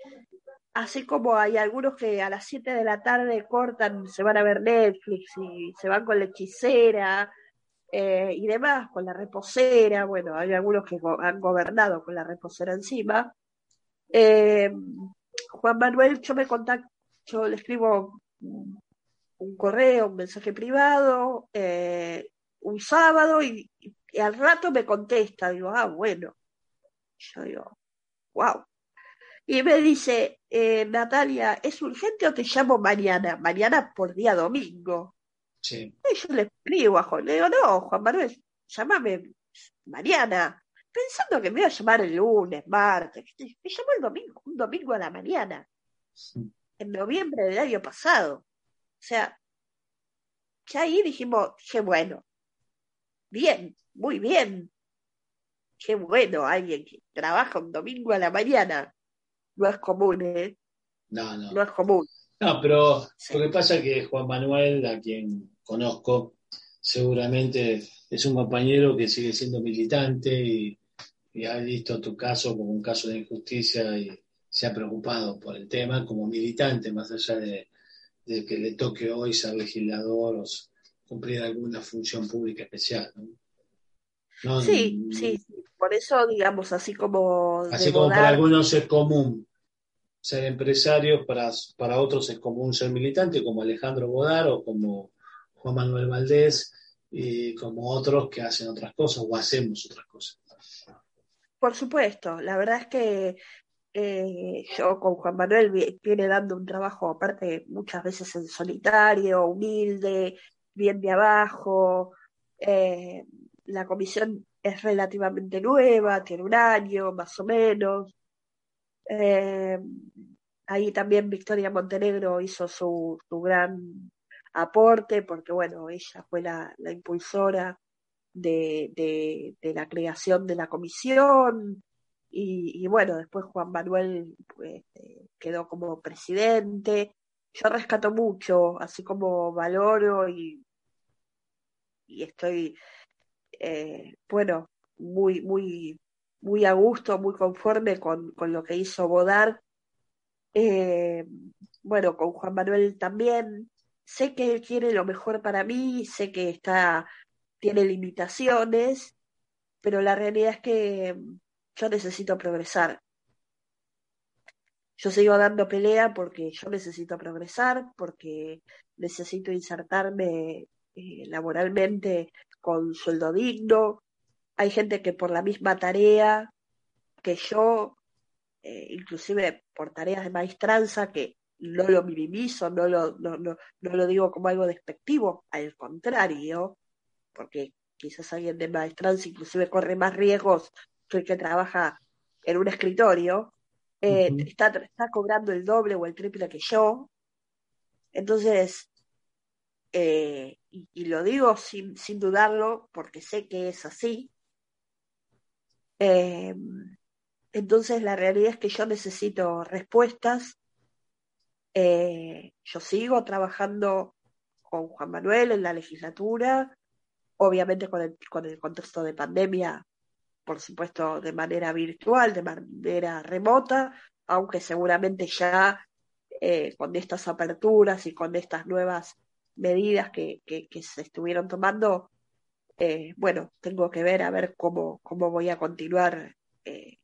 así como hay algunos que a las 7 de la tarde cortan, se van a ver Netflix y se van con la hechicera eh, y demás, con la reposera, bueno, hay algunos que han gobernado con la reposera encima. Eh, Juan Manuel, yo me contacto, yo le escribo un un correo, un mensaje privado, eh, un sábado y, y al rato me contesta, digo, ah, bueno. Yo digo, wow. Y me dice, eh, Natalia, ¿es urgente o te llamo mañana? Mañana por día domingo. Sí. Y yo le escribo a Juan, le digo, no, Juan Manuel, llámame mañana. Pensando que me iba a llamar el lunes, martes. Me llamó el domingo, un domingo a la mañana, en noviembre del año pasado. O sea, ya ahí dijimos, qué bueno. Bien, muy bien. Qué bueno, alguien que trabaja un domingo a la mañana. No es común, ¿eh? No, no. No es común. No, pero lo que pasa es que Juan Manuel, a quien conozco, seguramente es un compañero que sigue siendo militante y, y ha visto tu caso como un caso de injusticia y se ha preocupado por el tema como militante, más allá de, de que le toque hoy ser legislador o cumplir alguna función pública especial. ¿no? No, Sí, sí, sí. Por eso, digamos, así como Así como para algunos es común ser empresario, para, para otros es común ser militante, como Alejandro Bodar o como Juan Manuel Valdés, y como otros que hacen otras cosas o hacemos otras cosas. Por supuesto, la verdad es que eh, yo con Juan Manuel viene dando un trabajo, aparte muchas veces en solitario, humilde, bien de abajo. Eh, la comisión es relativamente nueva, tiene un año más o menos. Eh, ahí también Victoria Montenegro hizo su, su gran aporte, porque bueno, ella fue la, la impulsora de, de, la creación de la comisión y, y bueno, después Juan Manuel pues, eh, quedó como presidente. Yo rescato mucho, así como valoro y, y estoy, eh, bueno, muy, muy, muy a gusto, muy conforme con, con lo que hizo Bodar. Eh, bueno, con Juan Manuel también. Sé que él quiere lo mejor para mí, sé que está tiene limitaciones, pero la realidad es que yo necesito progresar. Yo sigo dando pelea porque yo necesito progresar, porque necesito insertarme eh, laboralmente con sueldo digno. Hay gente que por la misma tarea que yo, eh, inclusive por tareas de maestranza, que no lo minimizo, no lo, no, no, no lo digo como algo despectivo, al contrario, porque quizás alguien de maestranza inclusive corre más riesgos que el que trabaja en un escritorio, eh, uh -huh. está, está cobrando el doble o el triple que yo. Entonces, eh, y, lo digo sin, sin dudarlo porque sé que es así. Eh, entonces, la realidad es que yo necesito respuestas. Eh, yo sigo trabajando con Juan Manuel en la legislatura, obviamente con el, con el contexto de pandemia, por supuesto de manera virtual, de manera remota, aunque seguramente ya con estas aperturas y con estas nuevas medidas que, que, se estuvieron tomando, eh, bueno, tengo que ver a ver cómo, cómo voy a continuar, eh,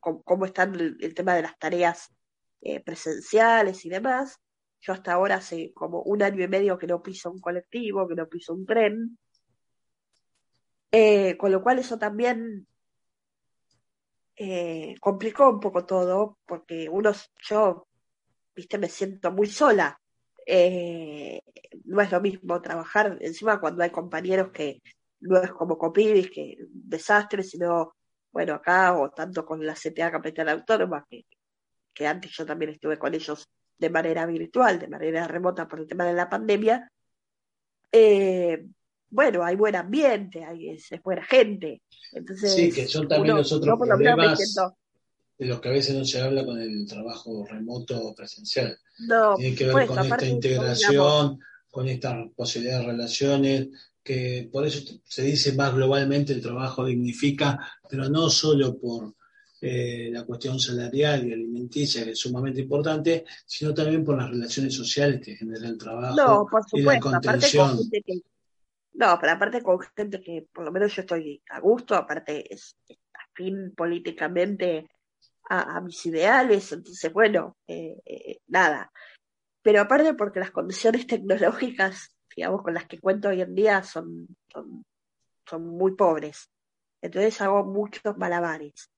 cómo, cómo está el, tema de las tareas eh, presenciales y demás. Yo hasta ahora hace como un año y medio que no piso un colectivo, que no piso un tren, con lo cual eso también complicó un poco todo, porque uno, yo, viste, me siento muy sola. Eh, no es lo mismo trabajar encima cuando hay compañeros que no es como Copidis, que desastre, sino, bueno, acá o tanto con la CTA Capital Autónoma, que, que antes yo también estuve con ellos de manera virtual, de manera remota por el tema de la pandemia. Eh, bueno, hay buen ambiente, hay, es, es, buena gente. Entonces, sí, que son también uno, los otros problemas de los que a veces no se habla con el trabajo remoto presencial. No, Tiene que ver pues, con esta integración, con esta posibilidad de relaciones, que por eso se dice más globalmente el trabajo dignifica, pero no solo por eh, la cuestión salarial y alimenticia, que es sumamente importante, sino también por las relaciones sociales que genera el trabajo no, por supuesto, y la contención. No, pero aparte con gente que por lo menos yo estoy a gusto, aparte es, es afín políticamente a, mis ideales, entonces bueno, eh, eh, nada. Pero aparte porque las condiciones tecnológicas, digamos, con las que cuento hoy en día son, son, son muy pobres. Entonces hago muchos malabares.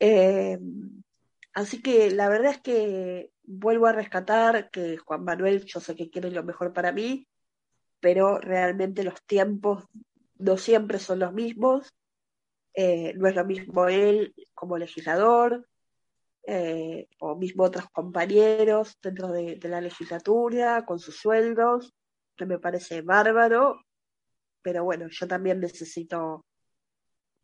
Eh, así que la verdad es que vuelvo a rescatar que Juan Manuel, yo sé que quiere lo mejor para mí, pero realmente los tiempos no siempre son los mismos. Eh, no es lo mismo él como legislador eh, o mismo otros compañeros dentro de, de, la legislatura con sus sueldos, que me parece bárbaro, pero bueno, yo también necesito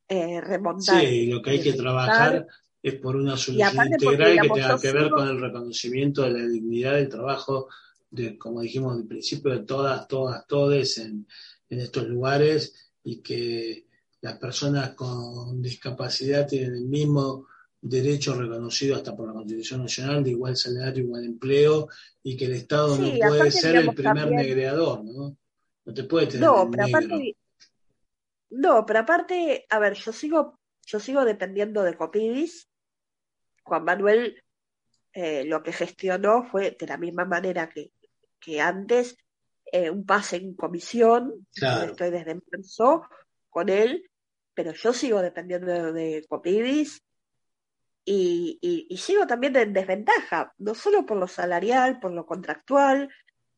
eh, remontar. Sí, lo que hay que trabajar es por una solución integral que tenga que ver con el reconocimiento de la dignidad del trabajo de, como dijimos al principio, de todas, todas, todes en, en estos lugares y que las personas con discapacidad tienen el mismo derecho reconocido hasta por la Constitución Nacional de igual salario, igual empleo y que el Estado sí, no puede ser el primer también... negreador, ¿no? No te puede tener no, pero aparte, no, pero aparte, a ver, yo sigo, yo sigo dependiendo de Copidis. Juan Manuel eh, lo que gestionó fue de la misma manera que que antes eh, un pase en comisión, claro. estoy desde marzo con él, pero yo sigo dependiendo de Copidis y, sigo también en desventaja, no solo por lo salarial, por lo contractual,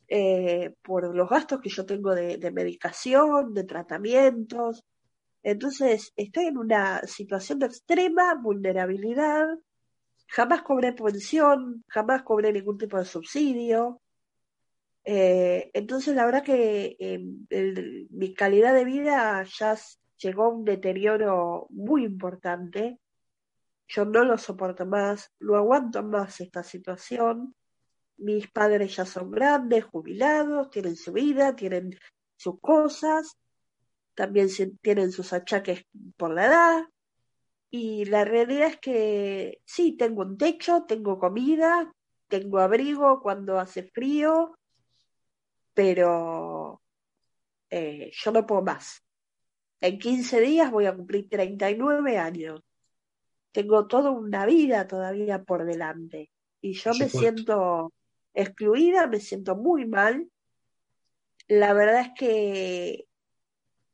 eh, por los gastos que yo tengo de, de medicación, de tratamientos. Entonces, estoy en una situación de extrema vulnerabilidad. Jamás cobré pensión, jamás cobré ningún tipo de subsidio. Eh, entonces, la verdad que eh, mi calidad de vida ya llegó un deterioro muy importante. Yo no lo soporto más, no aguanto más esta situación. Mis padres ya son grandes, jubilados, tienen su vida, tienen sus cosas, también tienen sus achaques por la edad. Y la realidad es que sí, tengo un techo, tengo comida, tengo abrigo cuando hace frío, pero eh, yo no puedo más. En 15 días voy a cumplir 39 años. Tengo toda una vida todavía por delante. Y yo me siento excluida, me siento muy mal. La verdad es que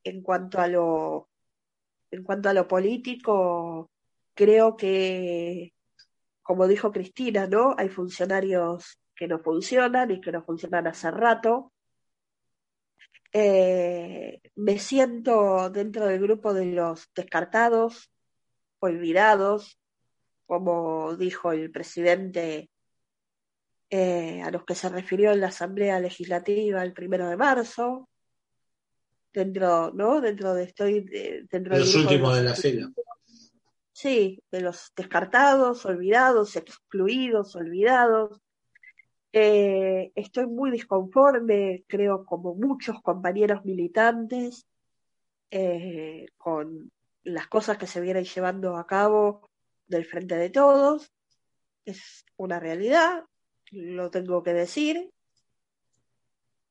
en cuanto a lo en cuanto a lo político, creo que, como dijo Cristina, ¿no? Hay funcionarios que no funcionan y que no funcionan hace rato. Eh, me siento dentro del grupo de los descartados, olvidados, como dijo el presidente eh, a los que se refirió en la Asamblea Legislativa el primero de marzo, dentro, ¿no? Dentro de estoy dentro los últimos de, la fila. Sí, de los descartados, olvidados, excluidos, olvidados, eh, estoy muy disconforme, creo, como muchos compañeros militantes, eh, con las cosas que se vienen llevando a cabo del frente de todos. Es una realidad, lo tengo que decir.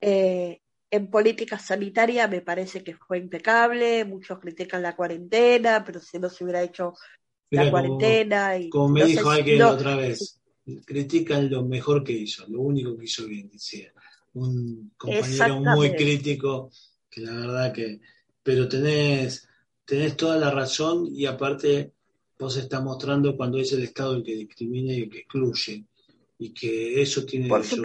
Eh, en política sanitaria me parece que fue impecable, muchos critican la cuarentena, pero si no se hubiera hecho la cuarentena. y, como me dijo alguien otra vez, critican lo mejor que hizo, lo único que hizo bien, decía. Un compañero muy crítico, que la verdad que. Pero tenés, tenés toda la razón y aparte vos estás mostrando cuando es el Estado el que discrimina y el que excluye. Y que eso tiene su,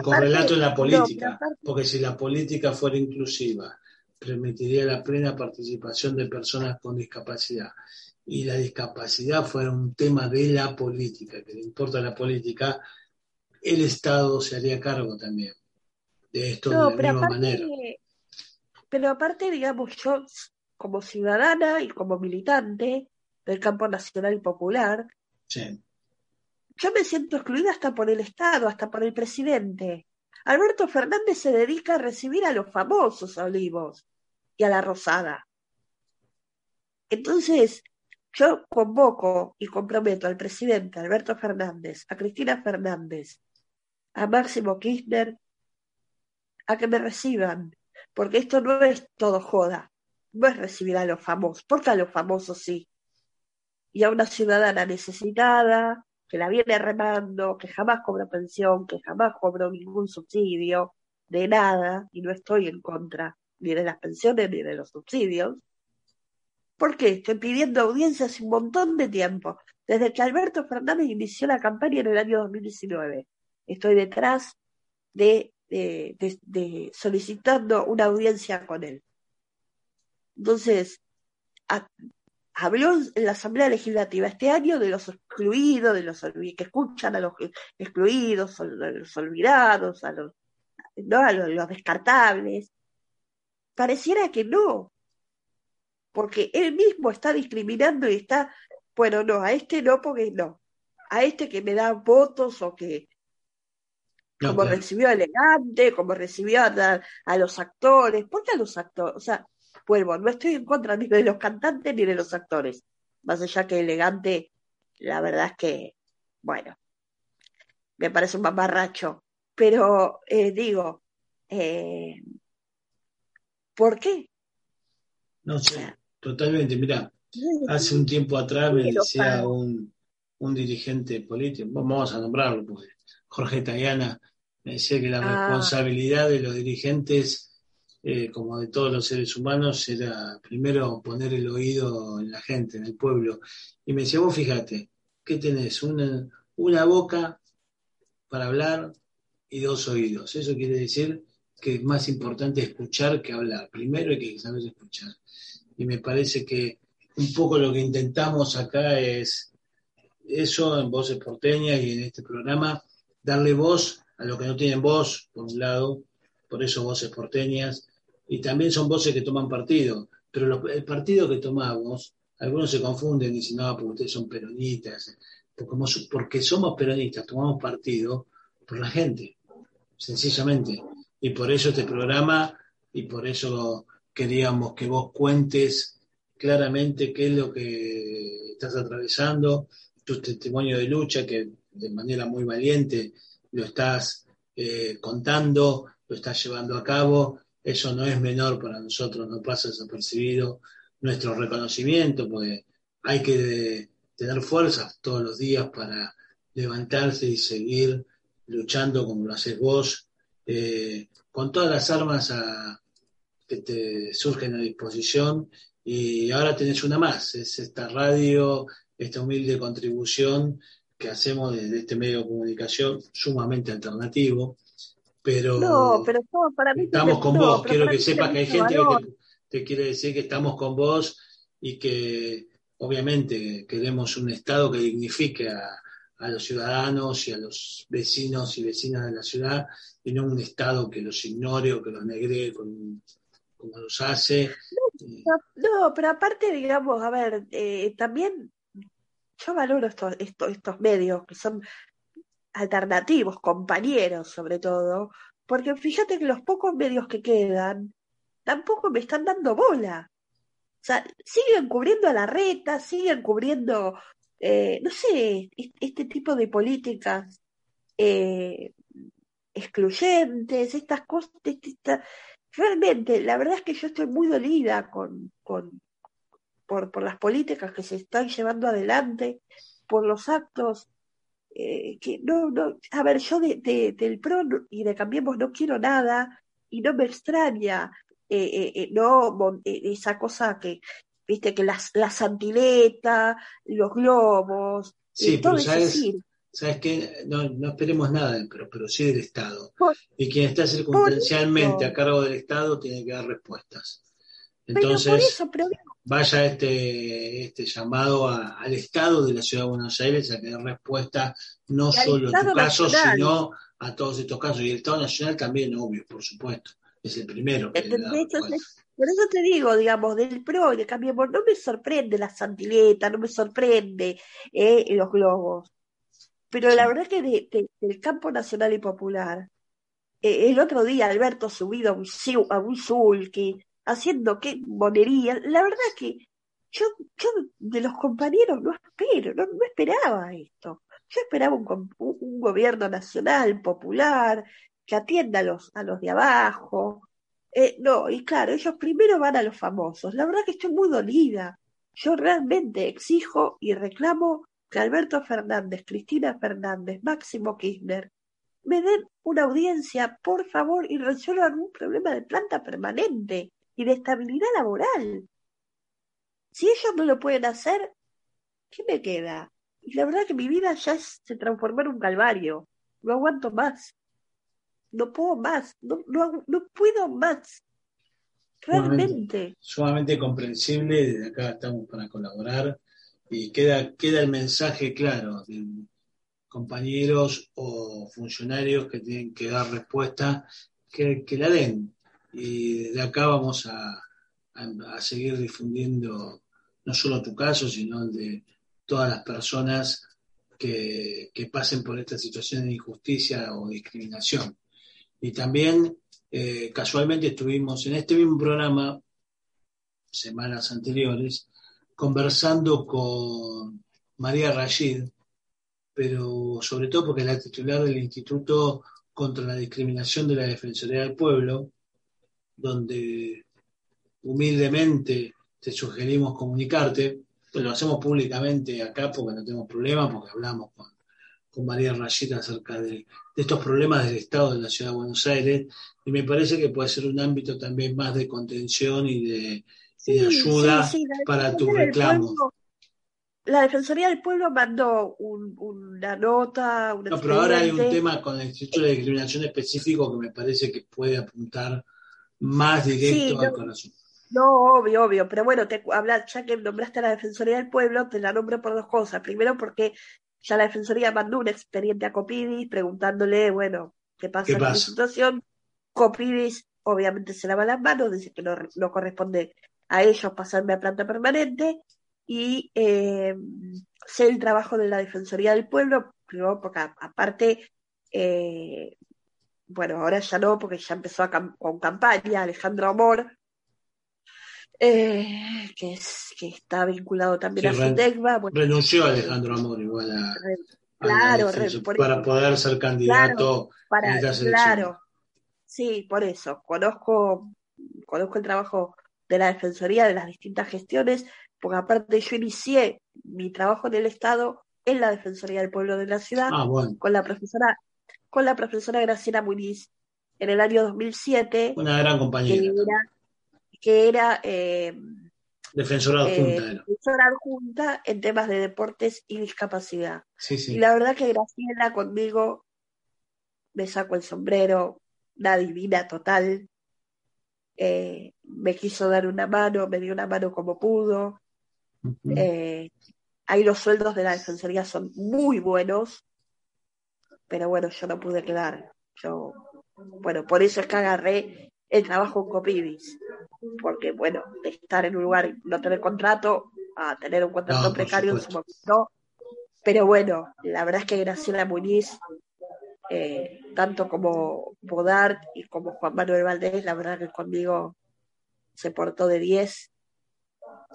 correlato en la política. porque si la política fuera inclusiva, permitiría la plena participación de personas con discapacidad y la discapacidad fuera un tema de la política, que le importa la política, el Estado se haría cargo también de esto de la misma manera. Pero aparte, digamos, yo como ciudadana y como militante del campo nacional y popular, yo me siento excluida hasta por el Estado, hasta por el presidente. Alberto Fernández se dedica a recibir a los famosos olivos y a la rosada. Entonces, yo convoco y comprometo al presidente Alberto Fernández, a Cristina Fernández, a Máximo Kirchner, a que me reciban, porque esto no es todo joda, no es recibir a los famosos, porque a los famosos sí, y a una ciudadana necesitada, que la viene remando, que jamás cobra pensión, que jamás cobró ningún subsidio, de nada, y no estoy en contra ni de las pensiones ni de los subsidios, ¿Por qué? Estoy pidiendo audiencia hace un montón de tiempo, desde que Alberto Fernández inició la campaña en el año 2019. Estoy detrás de, solicitando una audiencia con él. Entonces, habló en la Asamblea Legislativa este año de los excluidos, de los que escuchan a los excluidos, a los olvidados, a los, ¿no? a los descartables. Pareciera que no, porque él mismo está discriminando y está, bueno, no, a este no, porque no, a este que me da votos o que, como recibió a Elegante, como recibió a, los actores, ¿por qué a los actores? O sea, vuelvo, no estoy en contra ni de los cantantes ni de los actores, más allá que Elegante, la verdad es que, bueno, me parece un mamarracho, pero eh, digo, eh, ¿por qué? No sé. Totalmente, mira, hace un tiempo atrás me decía un, un dirigente político, vamos a nombrarlo, porque Jorge Tayana me decía que la ah. responsabilidad de los dirigentes eh, como de todos los seres humanos, era primero poner el oído en la gente, en el pueblo. Y me decía, vos fíjate, ¿qué tenés? Una, una boca para hablar y dos oídos. Eso quiere decir que es más importante escuchar que hablar. Primero hay que saber escuchar. Y me parece que un poco lo que intentamos acá es eso en Voces Porteñas y en este programa, darle voz a los que no tienen voz, por un lado, por eso Voces Porteñas, y también son voces que toman partido, pero el partido que tomamos, algunos se confunden y dicen, no, porque ustedes son peronistas, porque, porque somos peronistas, tomamos partido por la gente, sencillamente. Y por eso este programa, y por eso queríamos que vos cuentes claramente qué es lo que estás atravesando, tu testimonio de lucha, que de manera muy valiente lo estás eh, contando, lo estás llevando a cabo. Eso no es menor para nosotros, no pasa desapercibido nuestro reconocimiento, porque hay que tener fuerzas todos los días para levantarse y seguir luchando como lo haces vos, eh, con todas las armas que te surgen a disposición. Y ahora tenés una más, es esta radio, esta humilde contribución que hacemos desde este medio de comunicación sumamente alternativo, pero, no, pero para mí estamos con vos, quiero que sepas que hay gente que te, quiere decir que estamos con vos y que obviamente queremos un Estado que dignifique a, a los ciudadanos y a los vecinos y vecinas de la ciudad y no un Estado que los ignore o que los negre como los hace. No, pero aparte, digamos, a ver, eh, también yo valoro estos, estos, medios que son alternativos, compañeros sobre todo, porque fíjate que los pocos medios que quedan tampoco me están dando bola. O sea, siguen cubriendo a la reta, siguen cubriendo eh, no sé, este tipo de políticas eh, excluyentes, estas cosas, realmente, la verdad es que yo estoy muy dolida con, con por, por, las políticas que se están llevando adelante, por los actos eh, que no, no, a ver, yo de, del PRO y de Cambiemos no quiero nada y no me extraña no esa cosa que viste que las, la santileta, los globos, sí, todo pero sabes, sabes que no, no, esperemos nada del pero, pero sí del Estado. y quien está circunstancialmente a cargo del Estado tiene que dar respuestas. Entonces, vaya este, este llamado al Estado de la Ciudad de Buenos Aires a que dé respuesta no solo a tu caso, sino a todos estos casos. Y el Estado Nacional también, obvio, por supuesto. Es el primero. Que por eso te digo, digamos, del PRO y de Cambiemos, no me sorprende la santileta, no me sorprende eh, los globos. Pero la verdad que del campo nacional y popular, eh, el otro día Alberto subido a un, a un sulky, haciendo qué monería, la verdad que yo, yo de los compañeros no espero, no, esperaba esto. Yo esperaba un, un, gobierno nacional, popular, que atienda a los, a los de abajo, eh, no, y claro, ellos primero van a los famosos. La verdad que estoy muy dolida. Yo realmente exijo y reclamo que Alberto Fernández, Cristina Fernández, Máximo Kirchner me den una audiencia, por favor, y resuelvan un problema de planta permanente y de estabilidad laboral. Si ellos no lo pueden hacer, ¿qué me queda? Y la verdad que mi vida ya se transformó en un calvario. No aguanto más no puedo más, no, no, no puedo más. Realmente. Sumamente, comprensible, desde acá estamos para colaborar y queda, queda el mensaje claro de compañeros o funcionarios que tienen que dar respuesta, que, que la den. Y desde acá vamos a, a, seguir difundiendo no solo tu caso, sino el de todas las personas que, que pasen por esta situación de injusticia o discriminación. Y también eh, casualmente estuvimos en este mismo programa, semanas anteriores, conversando con María Rashid, pero sobre todo porque es la titular del Instituto contra la Discriminación de la Defensoría del Pueblo, donde humildemente te sugerimos comunicarte, pues lo hacemos públicamente acá porque no tenemos problema, porque hablamos con, María Rayita acerca de, estos problemas del Estado de la Ciudad de Buenos Aires y me parece que puede ser un ámbito también más de contención y de, ayuda para tu reclamo. la Defensoría del Pueblo mandó una nota. no, pero ahora hay un tema con el Instituto de Discriminación específico que me parece que puede apuntar más directo al corazón. No, obvio, obvio, pero bueno, te habla, ya que nombraste a la Defensoría del Pueblo, te la nombro por dos cosas. Primero, porque ya la Defensoría mandó un expediente a Copidis preguntándole, bueno, ¿qué pasa con la situación? Copidis obviamente se lava las manos, dice que no, no corresponde a ellos pasarme a planta permanente y eh, sé el trabajo de la Defensoría del Pueblo, porque aparte, eh, bueno, ahora ya no, porque ya empezó con campaña, Alejandro Amor, eh, que, es, que está vinculado también a FITECBA. renunció Alejandro Amor igual a, claro, para poder ser candidato para, Claro, sí, por eso. Conozco, conozco el trabajo de la Defensoría de las distintas gestiones, porque aparte yo inicié mi trabajo en el Estado en la Defensoría del Pueblo de la Ciudad ah, con la profesora con la profesora Graciela Muniz en el año 2007. Una gran compañera que era eh, defensora adjunta, defensora adjunta en temas de deportes y discapacidad. Sí, sí. Y la verdad que Graciela conmigo me saco el sombrero, la divina total. Eh, me quiso dar una mano, me dio una mano como pudo. Eh, ahí los sueldos de la defensoría son muy buenos, pero bueno, yo no pude quedar. Yo, bueno, por eso es que agarré el trabajo en Copibis porque bueno, de estar en un lugar y no tener contrato a tener un contrato precario en su momento. Pero bueno, la verdad es que Graciela Muñiz, eh, tanto como Bodart y como Juan Manuel Valdés, la verdad que conmigo se portó de 10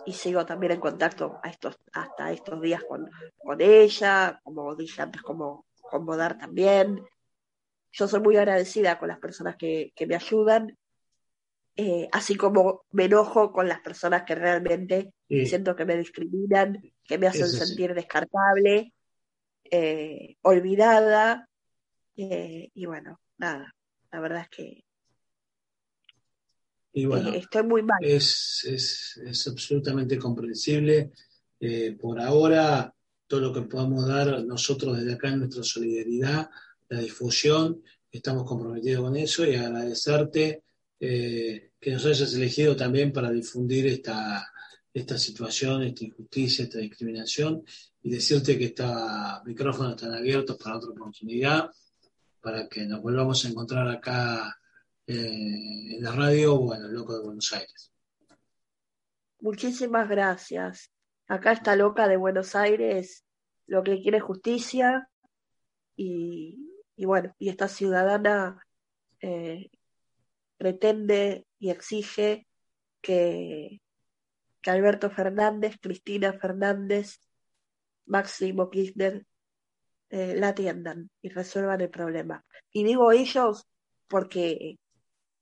y sigo también en contacto a estos, hasta estos días con, con ella, como dije antes, como con Bodart también. Yo soy muy agradecida con las personas que, que me ayudan eh, así como me enojo con las personas que realmente siento que me discriminan, que me hacen sentir descartable, eh, olvidada, eh, y bueno, nada, la verdad es que estoy muy mal. Es, es, es absolutamente comprensible. por ahora, todo lo que podamos dar nosotros desde acá en nuestra solidaridad, la difusión, estamos comprometidos con eso y agradecerte eh, que nos hayas elegido también para difundir esta, esta situación, esta injusticia, esta discriminación y decirte que estos micrófonos están abiertos para otra oportunidad, para que nos volvamos a encontrar acá eh, en la radio o en el Loco de Buenos Aires. Muchísimas gracias. Acá está Loca de Buenos Aires, lo que quiere justicia y, bueno, y esta ciudadana eh, pretende y exige que, que Alberto Fernández, Cristina Fernández, Máximo Kirchner eh, la atiendan y resuelvan el problema. Y digo ellos porque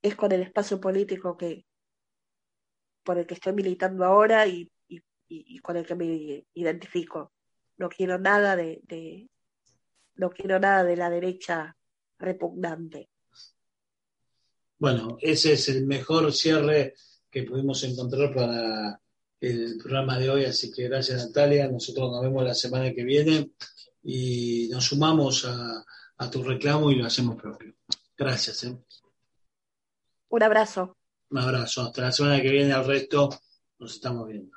es con el espacio político que por el que estoy militando ahora y, con el que me identifico. No quiero nada de no quiero nada de la derecha repugnante. Bueno, ese es el mejor cierre que pudimos encontrar para el programa de hoy, así que gracias Natalia, nosotros nos vemos la semana que viene y nos sumamos a, tu reclamo y lo hacemos propio. Gracias. ¿eh? Un abrazo. Un abrazo. Hasta la semana que viene, al resto nos estamos viendo.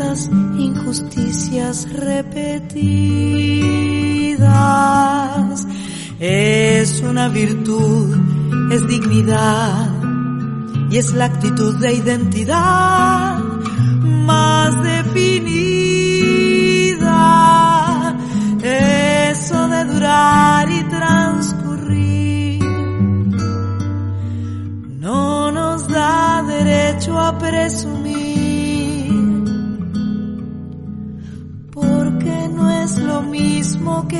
injusticias repetidas. Es una virtud, es dignidad y es la actitud de identidad más definida. Eso de durar y transcurrir no nos da derecho a presumir.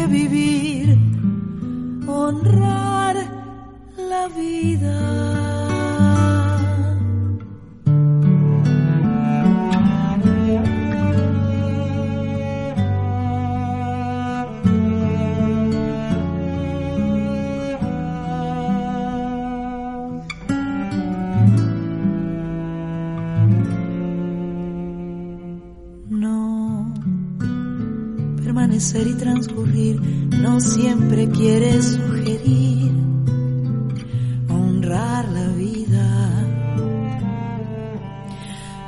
Vivir, y transcurrir no siempre quiere sugerir honrar la vida.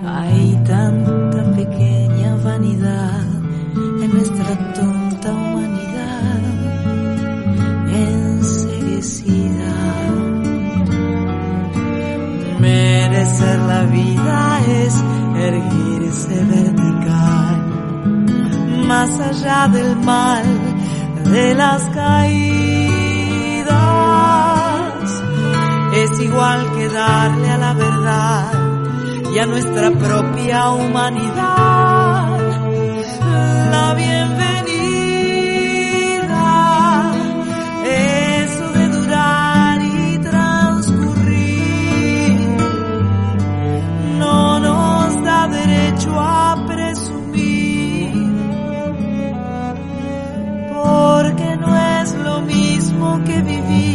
Hay tanta pequeña vanidad en nuestra más allá del mal de las caídas. Es igual que darle a la verdad y a nuestra propia humanidad la bienvenida. Eso de durar y transcurrir no nos da derecho a que vivir,